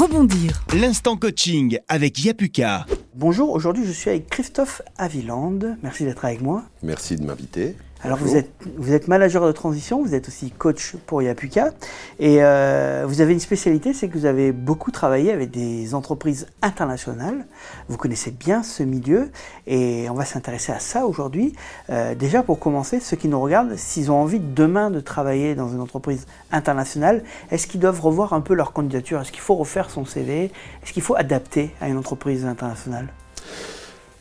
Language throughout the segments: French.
rebondir. L'instant coaching avec Yapuka. Bonjour, aujourd'hui je suis avec Christophe Aviland. Merci d'être avec moi. Merci de m'inviter. Alors vous êtes, vous êtes manager de transition, vous êtes aussi coach pour Yapuka. Et euh, vous avez une spécialité, c'est que vous avez beaucoup travaillé avec des entreprises internationales. Vous connaissez bien ce milieu et on va s'intéresser à ça aujourd'hui. Euh, déjà pour commencer, ceux qui nous regardent, s'ils ont envie demain de travailler dans une entreprise internationale, est-ce qu'ils doivent revoir un peu leur candidature? Est-ce qu'il faut refaire son CV Est-ce qu'il faut adapter à une entreprise internationale?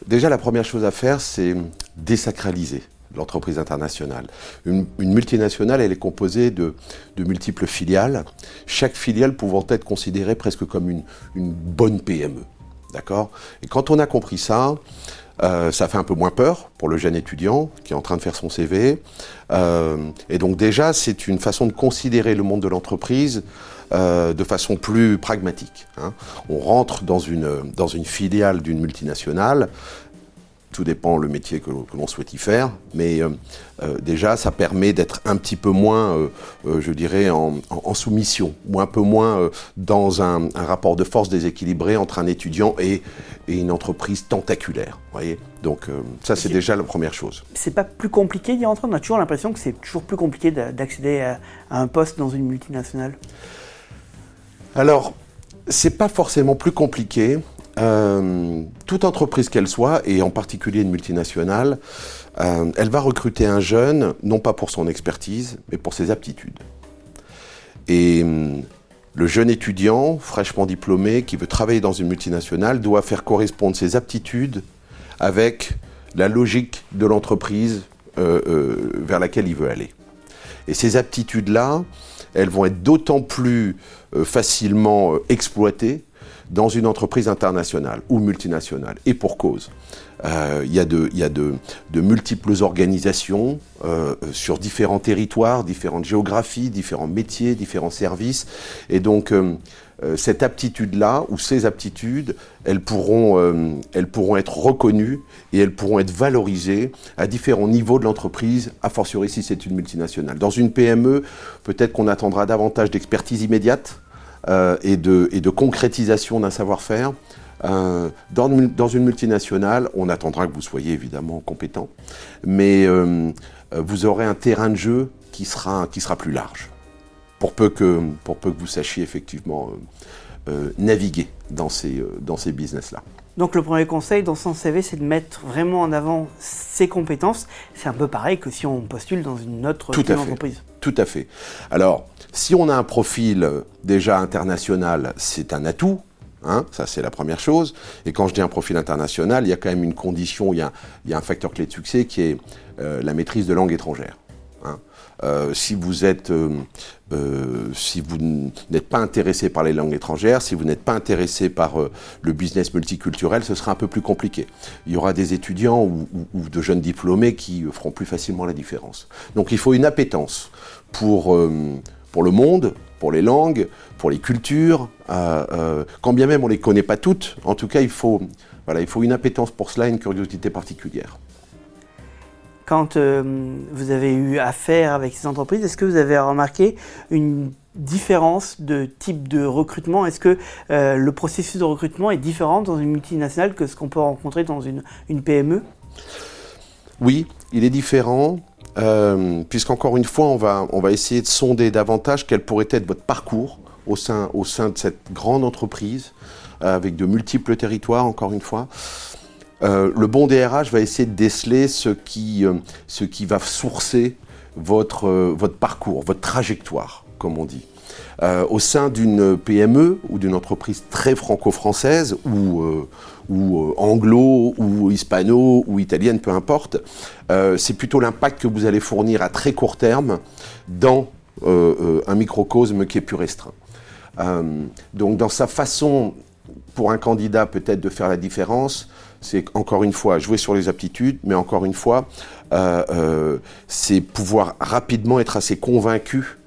Déjà, la première chose à faire, c'est désacraliser l'entreprise internationale. Une, multinationale, elle est composée de, multiples filiales, chaque filiale pouvant être considérée presque comme une, bonne PME. D'accord? Et quand on a compris ça, euh, ça fait un peu moins peur pour le jeune étudiant qui est en train de faire son CV. Euh, et donc déjà, c'est une façon de considérer le monde de l'entreprise euh, de façon plus pragmatique. Hein. On rentre dans une, dans une filiale d'une multinationale tout dépend le métier que, l'on souhaite y faire, mais euh, euh, déjà ça permet d'être un petit peu moins, euh, je dirais, en, soumission, ou un peu moins dans un, rapport de force déséquilibré entre un étudiant et, une entreprise tentaculaire. Voyez Donc ça c'est déjà la première chose. C'est pas plus compliqué d'y entrer On a toujours l'impression que c'est toujours plus compliqué d'accéder à, à un poste dans une multinationale. Alors, c'est pas forcément plus compliqué. Euh, toute entreprise qu'elle soit, et en particulier une multinationale, euh, elle va recruter un jeune, non pas pour son expertise, mais pour ses aptitudes. Et hum, le jeune étudiant, fraîchement diplômé, qui veut travailler dans une multinationale, doit faire correspondre ses aptitudes avec la logique de l'entreprise euh, vers laquelle il veut aller. Et ces aptitudes-là, elles vont être d'autant plus facilement exploitées dans une entreprise internationale ou multinationale, et pour cause. Euh, il y a, de, multiples organisations euh, sur différents territoires, différentes géographies, différents métiers, différents services, et donc euh, cette aptitude-là, ou ces aptitudes, elles pourront, elles pourront être reconnues et elles pourront être valorisées à différents niveaux de l'entreprise, a fortiori si c'est une multinationale. Dans une PME, peut-être qu'on attendra davantage d'expertise immédiate, euh, et, de, et, de, concrétisation d'un savoir-faire. Euh, dans, dans, une multinationale, on attendra que vous soyez évidemment compétent, mais euh, vous aurez un terrain de jeu qui sera, qui sera plus large, pour peu que, pour peu que vous sachiez effectivement naviguer dans ces, dans ces business-là. Donc le premier conseil dans son CV, c'est de mettre vraiment en avant ses compétences. C'est un peu pareil que si on postule dans une autre Tout entreprise. Tout à fait. Alors, si on a un profil euh, déjà international, c'est un atout. Hein, ça, c'est la première chose. Et quand je dis un profil international, il y a quand même une condition, il y a, un facteur clé de succès qui est euh, la maîtrise de langue étrangère. Hein. Euh, si vous êtes, si vous n'êtes pas intéressé par les langues étrangères, si vous n'êtes pas intéressé par le business multiculturel, ce sera un peu plus compliqué. Il y aura des étudiants ou, ou de jeunes diplômés qui feront plus facilement la différence. Donc il faut une appétence pour pour le monde, pour les langues, pour les cultures, euh, euh, quand bien même on ne les connaît pas toutes, en tout cas il faut, voilà, il faut une appétence pour cela, une curiosité particulière. Quand euh, vous avez eu affaire avec ces entreprises, est-ce que vous avez remarqué une différence de type de recrutement? Est-ce que le processus de recrutement est différent dans une multinationale que ce qu'on peut rencontrer dans une, PME Oui, il est différent. Euh, puisqu'encore une fois, on va, essayer de sonder davantage quel pourrait être votre parcours au sein, de cette grande entreprise, euh, avec de multiples territoires, encore une fois. Euh, le bon DRH va essayer de déceler ce qui, ce qui va sourcer votre, votre parcours, votre trajectoire, comme on dit. au sein d'une PME ou d'une entreprise très franco-française ou, ou euh, anglo, ou hispano, ou italienne, peu importe. Euh, c'est plutôt l'impact que vous allez fournir à très court terme dans euh, un microcosme qui est plus restreint. donc dans sa façon, pour un candidat peut-être de faire la différence, c'est encore une fois jouer sur les aptitudes, mais encore une fois, c'est pouvoir rapidement être assez convaincu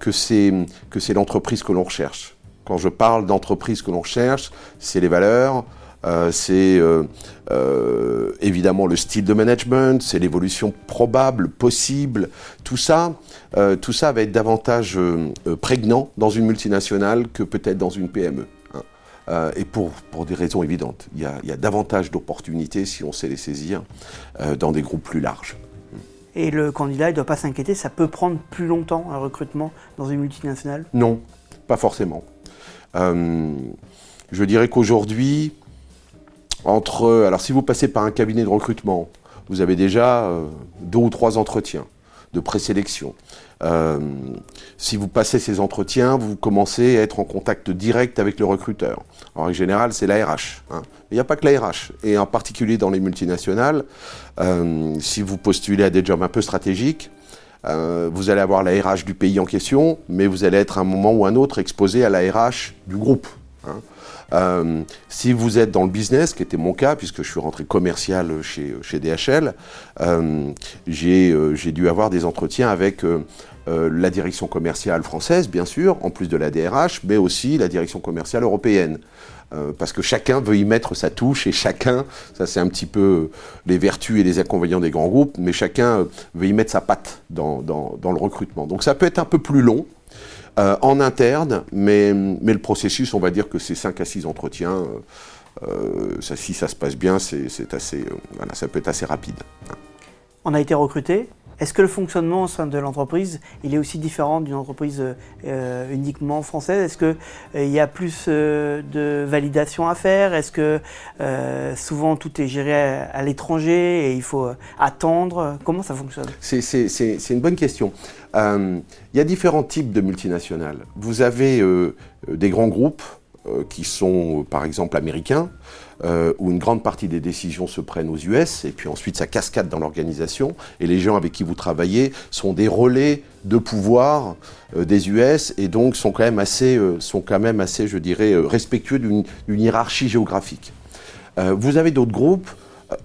que c'est l'entreprise que l'on recherche. Quand je parle d'entreprise que l'on cherche, c'est les valeurs, euh, c'est euh, euh, évidemment le style de management, c'est l'évolution probable, possible. Tout ça, tout ça va être davantage prégnant dans une multinationale que peut-être dans une PME. Euh, et pour, pour des raisons évidentes. Il y a, il y a davantage d'opportunités si on sait les saisir euh, dans des groupes plus larges. Et le candidat, il ne doit pas s'inquiéter, ça peut prendre plus longtemps un recrutement dans une multinationale? Non, pas forcément. Euh, je dirais qu'aujourd'hui, entre. Alors, si vous passez par un cabinet de recrutement, vous avez déjà deux ou trois entretiens de présélection. Euh, si vous passez ces entretiens, vous commencez à être en contact direct avec le recruteur. En général, c'est la RH. hein. Il n'y a pas que la RH. Et en particulier dans les multinationales, euh, si vous postulez à des jobs un peu stratégiques, euh, vous allez avoir la RH du pays en question, mais vous allez être à un moment ou un autre exposé à la RH du groupe. Hein. Euh, si vous êtes dans le business, qui était mon cas, puisque je suis rentré commercial chez, chez DHL, euh, j'ai euh, j'ai dû avoir des entretiens avec euh, la direction commerciale française, bien sûr, en plus de la DRH, mais aussi la direction commerciale européenne. Parce que chacun veut y mettre sa touche et chacun, ça c'est un petit peu les vertus et les inconvénients des grands groupes, mais chacun veut y mettre sa patte dans, dans- dans le recrutement. Donc ça peut être un peu plus long euh, en interne, mais, mais le processus, on va dire que c'est 5 à 6 entretiens. euh, euh, si ça se passe bien, c'est assez, voilà, ça peut être assez rapide. On a été recruté. Est-ce que le fonctionnement au sein de l'entreprise, il est aussi différent d'une entreprise euh, uniquement française? Est-ce qu'il y a plus euh, de validation à faire? Est-ce que euh, souvent tout est géré à, l'étranger et il faut euh, attendre? Comment ça fonctionne? C'est- une bonne question. Euh, Il y a différents types de multinationales. Vous avez euh, euh, des grands groupes euh, qui sont, euh, par exemple, américains, euh, où une grande partie des décisions se prennent aux US, et puis ensuite ça cascade dans l'organisation, et les gens avec qui vous travaillez sont des relais de pouvoir euh, des US, et donc sont quand même assez, euh, sont quand même assez je dirais, euh, respectueux d'une hiérarchie géographique. Vous avez d'autres groupes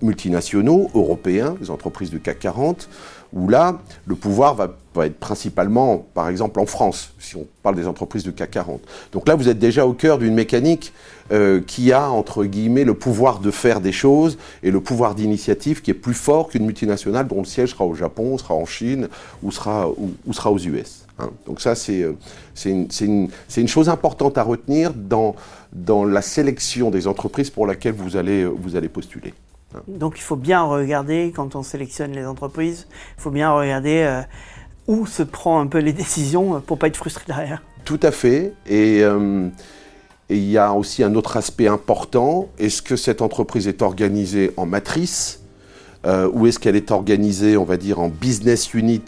multinationaux, européens, les entreprises du CAC 40, où là, le pouvoir va, va être principalement, par exemple, en France, si on parle des entreprises du CAC 40. Donc là, vous êtes déjà au cœur d'une mécanique euh, qui a, entre guillemets, le pouvoir de faire des choses et le pouvoir d'initiative qui est plus fort qu'une multinationale dont le siège sera au Japon, sera en Chine ou sera, ou, sera aux US. hein. Donc ça, c'est euh, une, une- une chose importante à retenir dans, dans la sélection des entreprises pour laquelle vous allez, vous allez postuler. Donc il faut bien regarder, quand on sélectionne les entreprises, il faut bien regarder euh, où se prend un peu les décisions pour pas être frustré derrière. Tout à fait. Et euh, et il y a aussi un autre aspect important. Est-ce que cette entreprise est organisée en matrice euh, ou est-ce qu'elle est organisée, on va dire, en business unit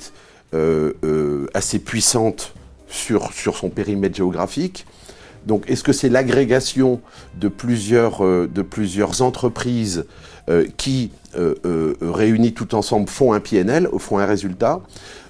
euh, assez puissante sur, son périmètre géographique? Donc, est-ce que c'est l'agrégation de plusieurs, de plusieurs entreprises qui, réunies tout ensemble, font un PNL, font un résultat?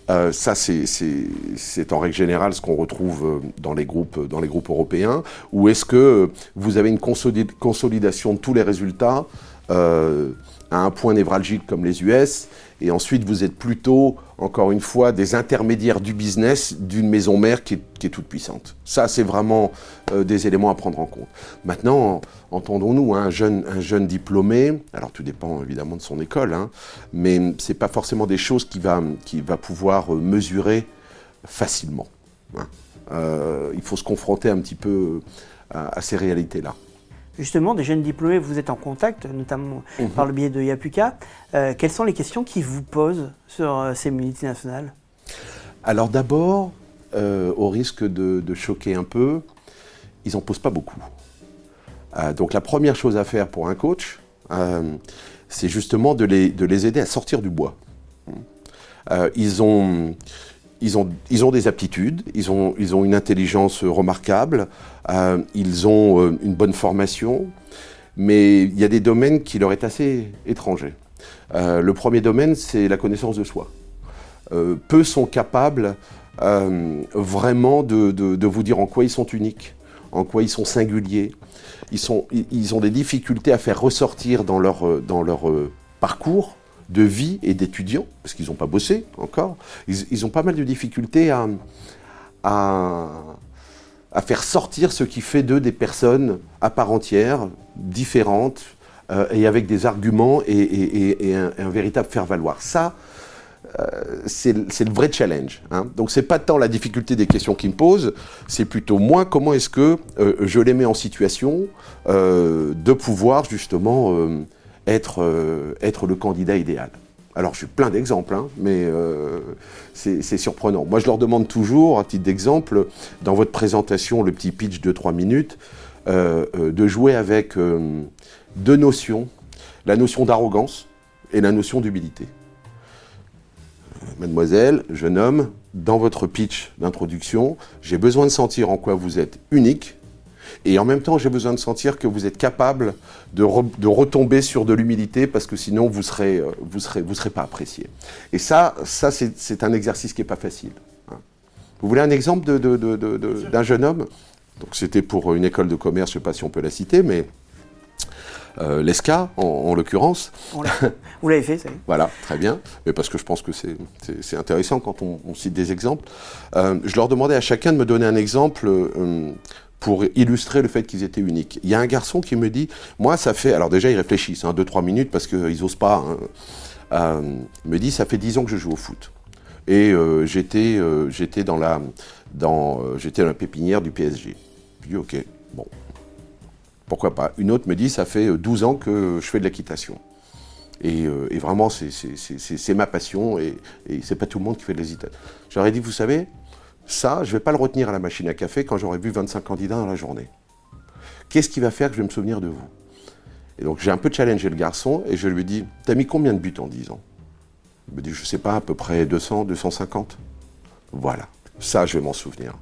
Euh, Ça, c'est- en règle générale ce qu'on retrouve euh, dans les groupes, dans les groupes européens. Ou est-ce que euh, vous avez une consoli- consolidation de tous les résultats euh, à un point névralgique comme les US et ensuite vous êtes plutôt, encore une fois, des intermédiaires du business d'une maison mère qui est, qui toute puissante. Ça, c'est vraiment euh, des éléments à prendre en compte. Maintenant, entendons-nous, hein, un, jeune, un jeune diplômé, alors tout dépend évidemment de son école, hein, mais c'est pas forcément des choses qu'il va, qu'il va pouvoir euh, mesurer facilement. hein. Euh, il faut se confronter un petit peu à ces réalités-là. Justement, des jeunes diplômés, vous êtes en contact, notamment Mhm. par le biais de Yapuka. Euh, quelles sont les questions qu'ils vous posent sur euh, ces multinationales? Alors d'abord, euh, au risque de, de choquer un peu, ils n'en posent pas beaucoup. Euh, donc la première chose à faire pour un coach, c'est justement de les, de les aider à sortir du bois. Ils, ont, ils, ont, des aptitudes, ils ont, une intelligence remarquable, euh, ils ont euh, une bonne formation, mais il y a des domaines qui leur est assez étrangers. Euh, le premier domaine, c'est la connaissance de soi. Peu sont capables vraiment de, vous dire en quoi ils sont uniques, en quoi ils sont singuliers. Ils, ont des difficultés à faire ressortir dans leur, parcours de vie et d'étudiants, parce qu'ils n'ont pas bossé encore, ils, ont pas mal de difficultés à, à, faire sortir ce qui fait d'eux des personnes à part entière, différentes, euh, et avec des arguments et, un, véritable faire-valoir. Ça, c'est le vrai challenge. Hein. Donc c'est pas tant la difficulté des questions qu'ils me posent, c'est plutôt moi comment est-ce que je les mets en situation de pouvoir justement être, être le candidat idéal. Alors, j'ai plein d'exemples, hein, mais euh, c'est surprenant. Moi, je leur demande toujours, à titre d'exemple, dans votre présentation, le petit pitch de 3 minutes, euh, euh, de jouer avec deux notions, la notion d'arrogance et la notion d'humilité. Mademoiselle, jeune homme, dans votre pitch d'introduction, j'ai besoin de sentir en quoi vous êtes unique, et en même temps, j'ai besoin de sentir que vous êtes capable de, retomber sur de l'humilité parce que sinon, vous ne serez, euh, vous serez, vous serez pas apprécié. Et ça, ça c'est un exercice qui n'est pas facile. Hein. Vous voulez un exemple d'un jeune homme? Donc, c'était pour une école de commerce, je ne sais pas si on peut la citer, mais euh, l'ESCA, en, l'occurrence. Vous l'avez fait, ça Voilà, très bien. Mais parce que je pense que c'est intéressant quand on, cite des exemples. Euh, je leur demandais à chacun de me donner un exemple pour illustrer le fait qu'ils étaient uniques. Il y a un garçon qui me dit, moi ça fait, alors déjà ils réfléchissent, 2-3 hein, minutes parce qu'ils n'osent pas, hein. euh, me dit, ça fait 10 ans que je joue au foot. Et euh, j'étais euh, j'étais dans la dans j'étais la pépinière du PSG. Je dis ok, bon, pourquoi pas? Une autre me dit, ça fait 12 ans que je fais de l'équitation. Et, et, vraiment, c'est ma passion et, et c'est pas tout le monde qui fait de l'hésitation. J'aurais dit, vous savez, ça, je ne vais pas le retenir à la machine à café quand j'aurai vu 25 candidats dans la journée. Qu'est-ce qui va faire que je vais me souvenir de vous? Et donc j'ai un peu challengé le garçon et je lui ai T'as mis combien de buts en 10 ans? Il me dit Je sais pas, à peu près 200, 250. Voilà, ça je vais m'en souvenir.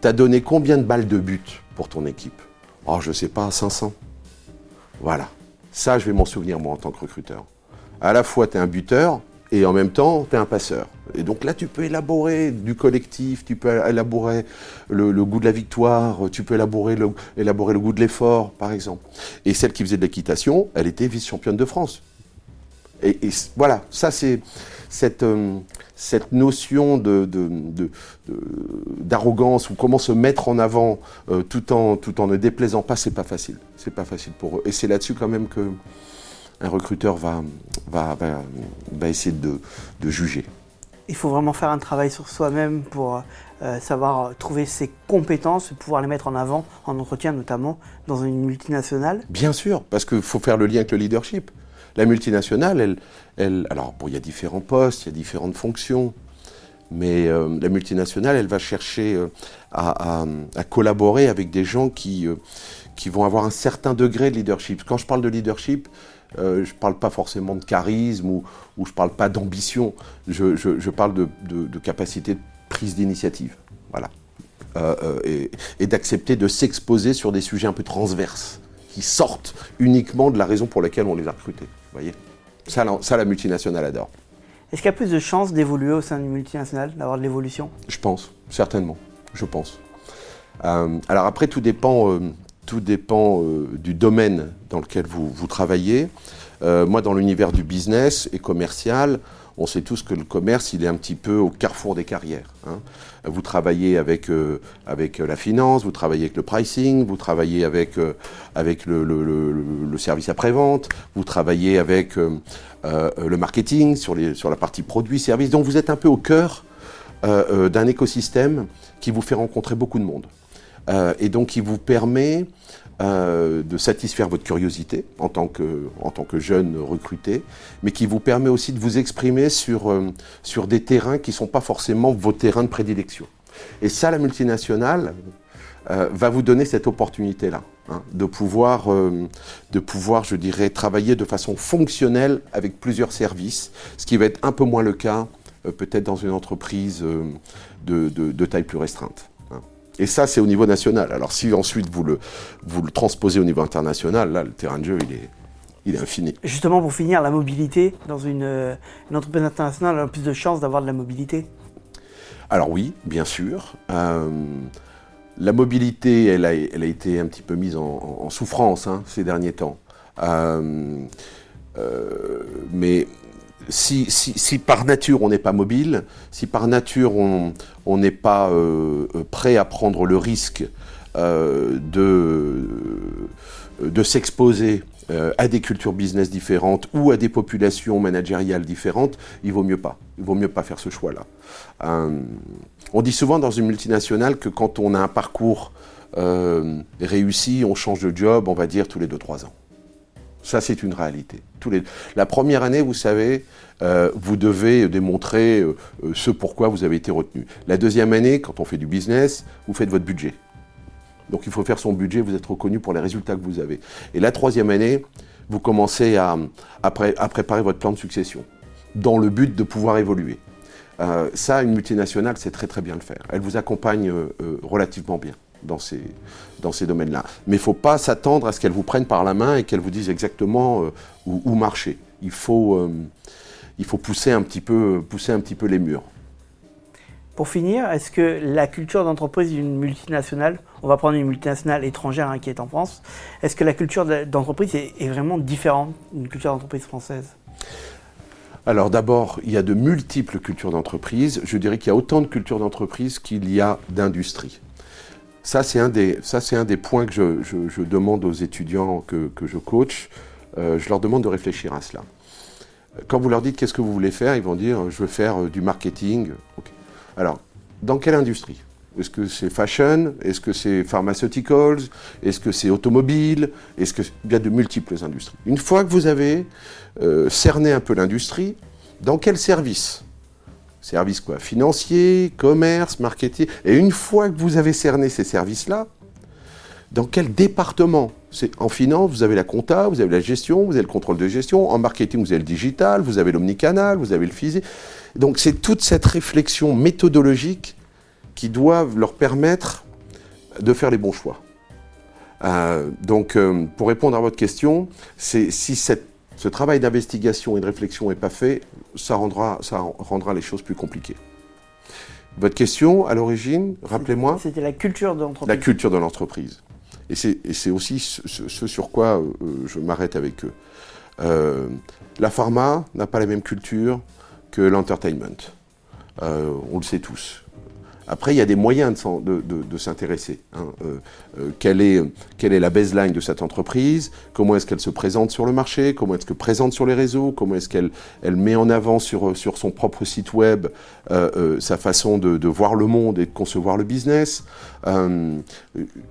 T'as donné combien de balles de but pour ton équipe? Oh, je ne sais pas, 500. Voilà, ça je vais m'en souvenir moi en tant que recruteur. À la fois, tu es un buteur et en même temps, tu es un passeur. Et donc là, tu peux élaborer du collectif, tu peux élaborer le, goût de la victoire, tu peux élaborer le, élaborer le goût de l'effort, par exemple. Et celle qui faisait de l'équitation, elle était vice-championne de France. Et, voilà, ça c'est cette, euh, cette notion d'arrogance de, ou comment se mettre en avant euh, tout, en, tout en ne déplaisant pas, c'est pas facile. C'est pas facile pour eux. Et c'est là-dessus quand même que un recruteur va, va, va, essayer de, de, juger. Il faut vraiment faire un travail sur soi-même pour euh, savoir trouver ses compétences, pouvoir les mettre en avant en entretien notamment dans une multinationale. Bien sûr, parce qu'il faut faire le lien avec le leadership. La multinationale, elle, elle alors bon, il y a différents postes, il y a différentes fonctions, mais euh, la multinationale, elle va chercher euh, à, à, à, collaborer avec des gens qui, qui vont avoir un certain degré de leadership. Quand je parle de leadership, euh, je ne parle pas forcément de charisme ou, ou je ne parle pas d'ambition, je, parle de, capacité de prise d'initiative. Voilà. Euh, euh, et, d'accepter de s'exposer sur des sujets un peu transverses, qui sortent uniquement de la raison pour laquelle on les a recrutés. voyez? Ça, ça, la multinationale adore. Est-ce qu'il y a plus de chances d'évoluer au sein d'une multinationale, d'avoir de l'évolution? Je pense, certainement. Je pense. alors après, tout dépend tout dépend euh, du domaine dans lequel vous, vous travaillez. Euh, moi, dans l'univers du business et commercial, on sait tous que le commerce, il est un petit peu au carrefour des carrières. Hein. Vous travaillez avec, euh, avec la finance, vous travaillez avec le pricing, vous travaillez avec, avec le, service après-vente, vous travaillez avec le marketing sur, les, sur la partie produit-service. Donc vous êtes un peu au cœur d'un écosystème qui vous fait rencontrer beaucoup de monde. Euh, et donc qui vous permet euh, de satisfaire votre curiosité en tant, que, en tant que jeune recruté, mais qui vous permet aussi de vous exprimer sur, euh, sur des terrains qui ne sont pas forcément vos terrains de prédilection. Et ça, la multinationale va vous donner cette opportunité-là, hein, de, pouvoir, de pouvoir, je dirais, travailler de façon fonctionnelle avec plusieurs services, ce qui va être un peu moins le cas peut-être dans une entreprise de, de taille plus restreinte. Et ça, c'est au niveau national. Alors si ensuite vous le, vous le transposez au niveau international, là, le terrain de jeu, il est, il est infini. Justement, pour finir, la mobilité dans une, euh, entreprise internationale a plus de chances d'avoir de la mobilité? Alors oui, bien sûr. Euh, la mobilité, elle a, elle a, été un petit peu mise en, souffrance hein, ces derniers temps. Euh, mais si, par nature on n'est pas mobile, si par nature on n'est pas euh, prêt à prendre le risque euh, de, de s'exposer à des cultures business différentes ou à des populations managériales différentes, il vaut mieux pas. Il vaut mieux pas faire ce choix-là. on dit souvent dans une multinationale que quand on a un parcours réussi, on change de job, on va dire, tous les 2-3 ans. Ça, c'est une réalité. Tous les... La première année, vous savez, euh, vous devez démontrer euh, euh, ce pourquoi vous avez été retenu. La deuxième année, quand on fait du business, vous faites votre budget. Donc il faut faire son budget, vous êtes reconnu pour les résultats que vous avez. Et la troisième année, vous commencez à, à, préparer votre plan de succession, dans le but de pouvoir évoluer. ça, une multinationale, c'est très très bien le faire. Elle vous accompagne relativement bien dans ces, dans ces domaines-là. Mais il ne faut pas s'attendre à ce qu'elles vous prennent par la main et qu'elles vous disent exactement euh, où, marcher. Il faut, euh, il faut pousser, un petit peu, pousser un petit peu les murs. Pour finir, est-ce que la culture d'entreprise d'une multinationale, on va prendre une multinationale étrangère hein, qui est en France, est-ce que la culture d'entreprise est, est vraiment différente d'une culture d'entreprise française? Alors d'abord, il y a de multiples cultures d'entreprise. Je dirais qu'il y a autant de cultures d'entreprise qu'il y a d'industries. Ça, c'est un, des, un des points que je, demande aux étudiants que, je coach. Euh, je leur demande de réfléchir à cela. Quand vous leur dites qu'est-ce que vous voulez faire, ils vont dire je veux faire euh, du marketing. Alors, dans quelle industrie? Est-ce que c'est fashion? Est-ce que c'est pharmaceuticals? Est-ce que c'est automobile? Est-ce que il y a de multiples industries Une fois que vous avez euh, cerné un peu l'industrie, dans quel service services quoi, financiers, commerce, marketing. Et une fois que vous avez cerné ces services-là, dans quel département En finance, vous avez la compta, vous avez la gestion, vous avez le contrôle de gestion. En marketing, vous avez le digital, vous avez l'omnicanal, vous avez le physique. Donc c'est toute cette réflexion méthodologique qui doit leur permettre de faire les bons choix. Euh, donc euh, pour répondre à votre question, c'est si cette ce travail d'investigation et de réflexion n'est pas fait, ça rendra, ça rendra les choses plus compliquées. Votre question, à l'origine, rappelez-moi C'était la culture de l'entreprise. La culture de l'entreprise. Et c'est aussi ce, sur quoi euh, je m'arrête avec eux. Euh, la pharma n'a pas la même culture que l'entertainment. Euh, on le sait tous. Après, il y a des moyens de, s'intéresser. Hein. Euh, euh, quelle, est, la baseline de cette entreprise? Comment est-ce qu'elle se présente sur le marché? Comment est-ce qu'elle présente sur les réseaux? Comment est-ce qu'elle elle met en avant sur, son propre site web euh, sa façon de, voir le monde et de concevoir le business?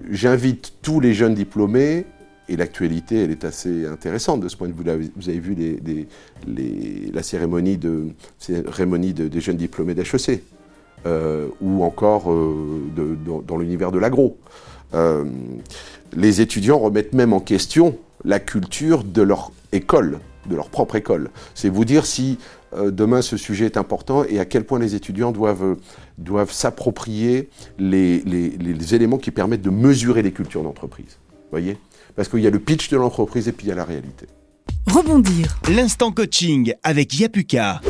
J'invite tous les jeunes diplômés et l'actualité, elle est assez intéressante de ce point de vue. Vous avez vu la cérémonie des jeunes diplômés d'HEC. Euh, ou encore euh, dans, l'univers de l'agro. Euh, les étudiants remettent même en question la culture de leur école, de leur propre école. C'est vous dire si demain ce sujet est important et à quel point les étudiants doivent, doivent s'approprier les, les, éléments qui permettent de mesurer les cultures d'entreprise. voyez? Parce qu'il y a le pitch de l'entreprise et puis il y a la réalité. Rebondir. L'instant coaching avec Yapuka.